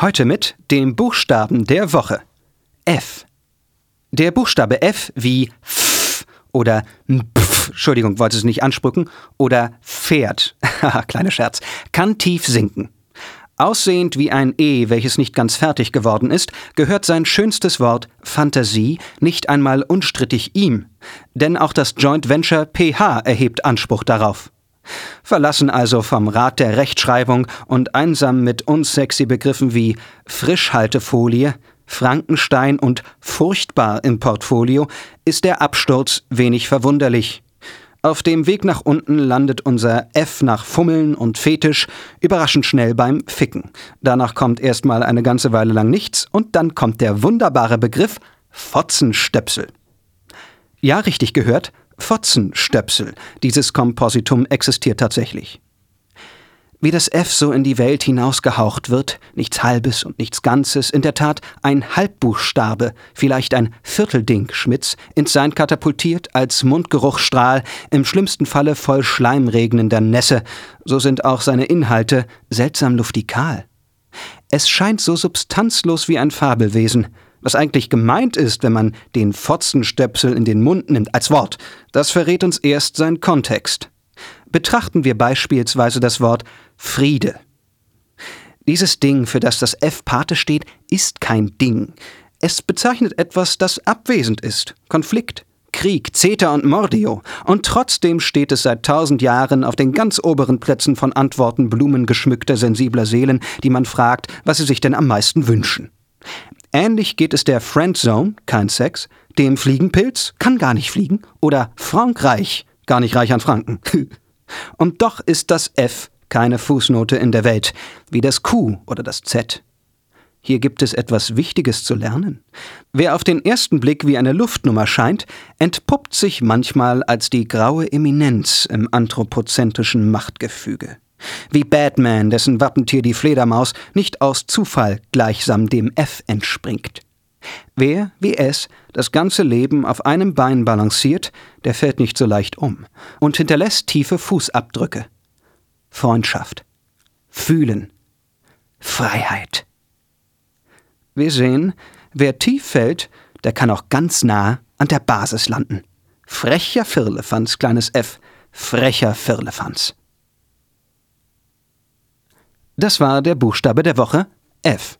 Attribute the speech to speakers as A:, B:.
A: Heute mit dem Buchstaben der Woche. F. Der Buchstabe F wie F oder Pf, Entschuldigung, wollte es nicht ansprücken, oder Pferd, kleiner Scherz, kann tief sinken. Aussehend wie ein E, welches nicht ganz fertig geworden ist, gehört sein schönstes Wort Fantasie nicht einmal unstrittig ihm, denn auch das Joint Venture PH erhebt Anspruch darauf. Verlassen also vom Rat der Rechtschreibung und einsam mit unsexy Begriffen wie Frischhaltefolie, Frankenstein und furchtbar im Portfolio, ist der Absturz wenig verwunderlich. Auf dem Weg nach unten landet unser F nach Fummeln und Fetisch überraschend schnell beim Ficken. Danach kommt erstmal eine ganze Weile lang nichts und dann kommt der wunderbare Begriff Fotzenstöpsel. Ja, richtig gehört, Fotzenstöpsel. Dieses Kompositum existiert tatsächlich. Wie das F so in die Welt hinausgehaucht wird, nichts Halbes und nichts Ganzes, in der Tat ein Halbbuchstabe, vielleicht ein Viertelding Schmitz, ins Sein katapultiert als Mundgeruchstrahl, im schlimmsten Falle voll schleimregnender Nässe, so sind auch seine Inhalte seltsam luftikal. Es scheint so substanzlos wie ein Fabelwesen, was eigentlich gemeint ist, wenn man den Fotzenstöpsel in den Mund nimmt, als Wort, das verrät uns erst sein Kontext. Betrachten wir beispielsweise das Wort Friede. Dieses Ding, für das das F Pate steht, ist kein Ding. Es bezeichnet etwas, das abwesend ist. Konflikt, Krieg, Zeta und Mordio. Und trotzdem steht es seit tausend Jahren auf den ganz oberen Plätzen von Antworten blumengeschmückter, sensibler Seelen, die man fragt, was sie sich denn am meisten wünschen. Ähnlich geht es der Friendzone, kein Sex, dem Fliegenpilz, kann gar nicht fliegen, oder Frankreich, gar nicht reich an Franken. Und doch ist das F keine Fußnote in der Welt, wie das Q oder das Z. Hier gibt es etwas Wichtiges zu lernen. Wer auf den ersten Blick wie eine Luftnummer scheint, entpuppt sich manchmal als die graue Eminenz im anthropozentrischen Machtgefüge. Wie Batman, dessen Wappentier die Fledermaus nicht aus Zufall gleichsam dem F entspringt. Wer, wie es, das ganze Leben auf einem Bein balanciert, der fällt nicht so leicht um und hinterlässt tiefe Fußabdrücke. Freundschaft, Fühlen, Freiheit. Wir sehen, wer tief fällt, der kann auch ganz nah an der Basis landen. Frecher Firlefanz, kleines F, frecher Firlefanz. Das war der Buchstabe der Woche F.